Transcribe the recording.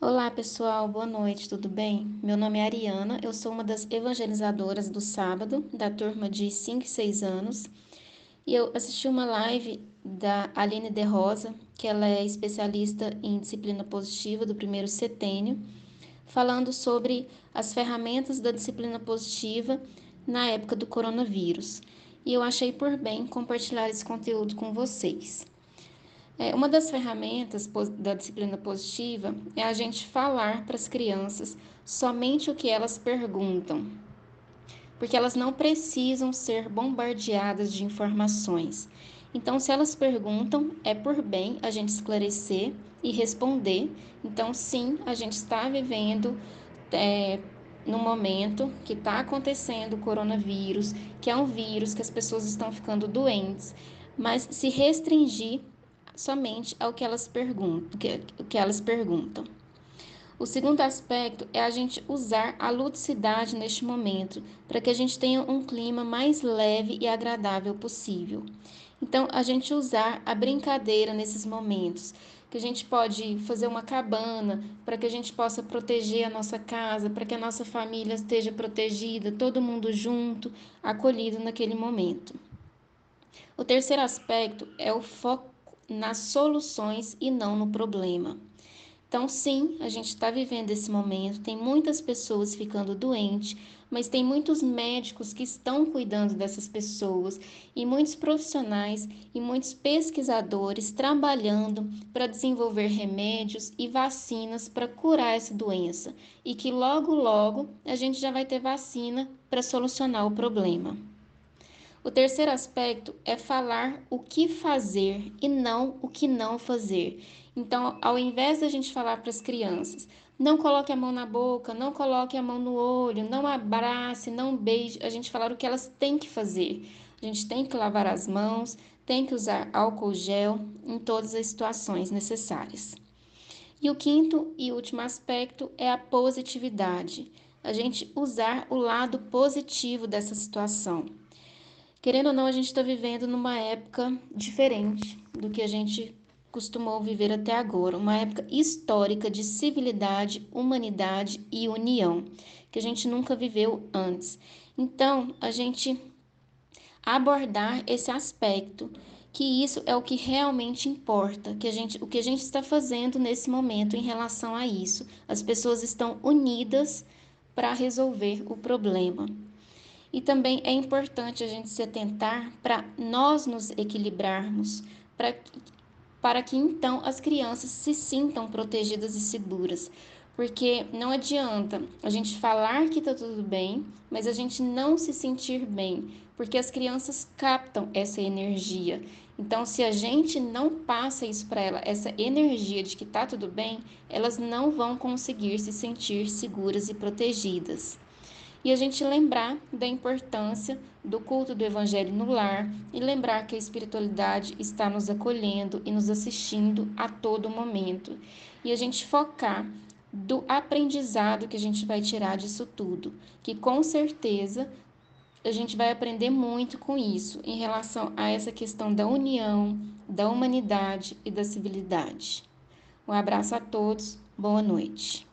Olá pessoal, boa noite, tudo bem? Meu nome é Ariana, eu sou uma das evangelizadoras do sábado, da turma de 5 e 6 anos, e eu assisti uma live da Aline De Rosa, que ela é especialista em disciplina positiva do primeiro setênio, falando sobre as ferramentas da disciplina positiva na época do coronavírus. E eu achei por bem compartilhar esse conteúdo com vocês. É, uma das ferramentas da disciplina positiva é a gente falar para as crianças somente o que elas perguntam, porque elas não precisam ser bombardeadas de informações. Então, se elas perguntam, é por bem a gente esclarecer e responder. Então, sim, a gente está vivendo é, no momento que está acontecendo o coronavírus, que é um vírus que as pessoas estão ficando doentes, mas se restringir somente ao que elas perguntam, que, que elas perguntam. O segundo aspecto é a gente usar a ludicidade neste momento, para que a gente tenha um clima mais leve e agradável possível. Então, a gente usar a brincadeira nesses momentos, que a gente pode fazer uma cabana para que a gente possa proteger a nossa casa, para que a nossa família esteja protegida, todo mundo junto, acolhido naquele momento. O terceiro aspecto é o foco nas soluções e não no problema. Então, sim, a gente está vivendo esse momento, tem muitas pessoas ficando doentes, mas tem muitos médicos que estão cuidando dessas pessoas e muitos profissionais e muitos pesquisadores trabalhando para desenvolver remédios e vacinas para curar essa doença e que logo, logo a gente já vai ter vacina para solucionar o problema. O terceiro aspecto é falar o que fazer e não o que não fazer. Então, ao invés da gente falar para as crianças, não coloque a mão na boca, não coloque a mão no olho, não abrace, não beije, a gente falar o que elas têm que fazer. A gente tem que lavar as mãos, tem que usar álcool gel em todas as situações necessárias. E o quinto e último aspecto é a positividade. A gente usar o lado positivo dessa situação. Querendo ou não, a gente está vivendo numa época diferente do que a gente costumou viver até agora, uma época histórica de civilidade, humanidade e união, que a gente nunca viveu antes. Então, a gente abordar esse aspecto, que isso é o que realmente importa, que a gente, o que a gente está fazendo nesse momento em relação a isso. As pessoas estão unidas para resolver o problema. E também é importante a gente se atentar para nós nos equilibrarmos, para para que então as crianças se sintam protegidas e seguras. Porque não adianta a gente falar que está tudo bem, mas a gente não se sentir bem, porque as crianças captam essa energia. Então, se a gente não passa isso para ela, essa energia de que está tudo bem, elas não vão conseguir se sentir seguras e protegidas e a gente lembrar da importância do culto do Evangelho no lar e lembrar que a espiritualidade está nos acolhendo e nos assistindo a todo momento. E a gente focar do aprendizado que a gente vai tirar disso tudo, que com certeza a gente vai aprender muito com isso em relação a essa questão da união, da humanidade e da civilidade. Um abraço a todos, boa noite.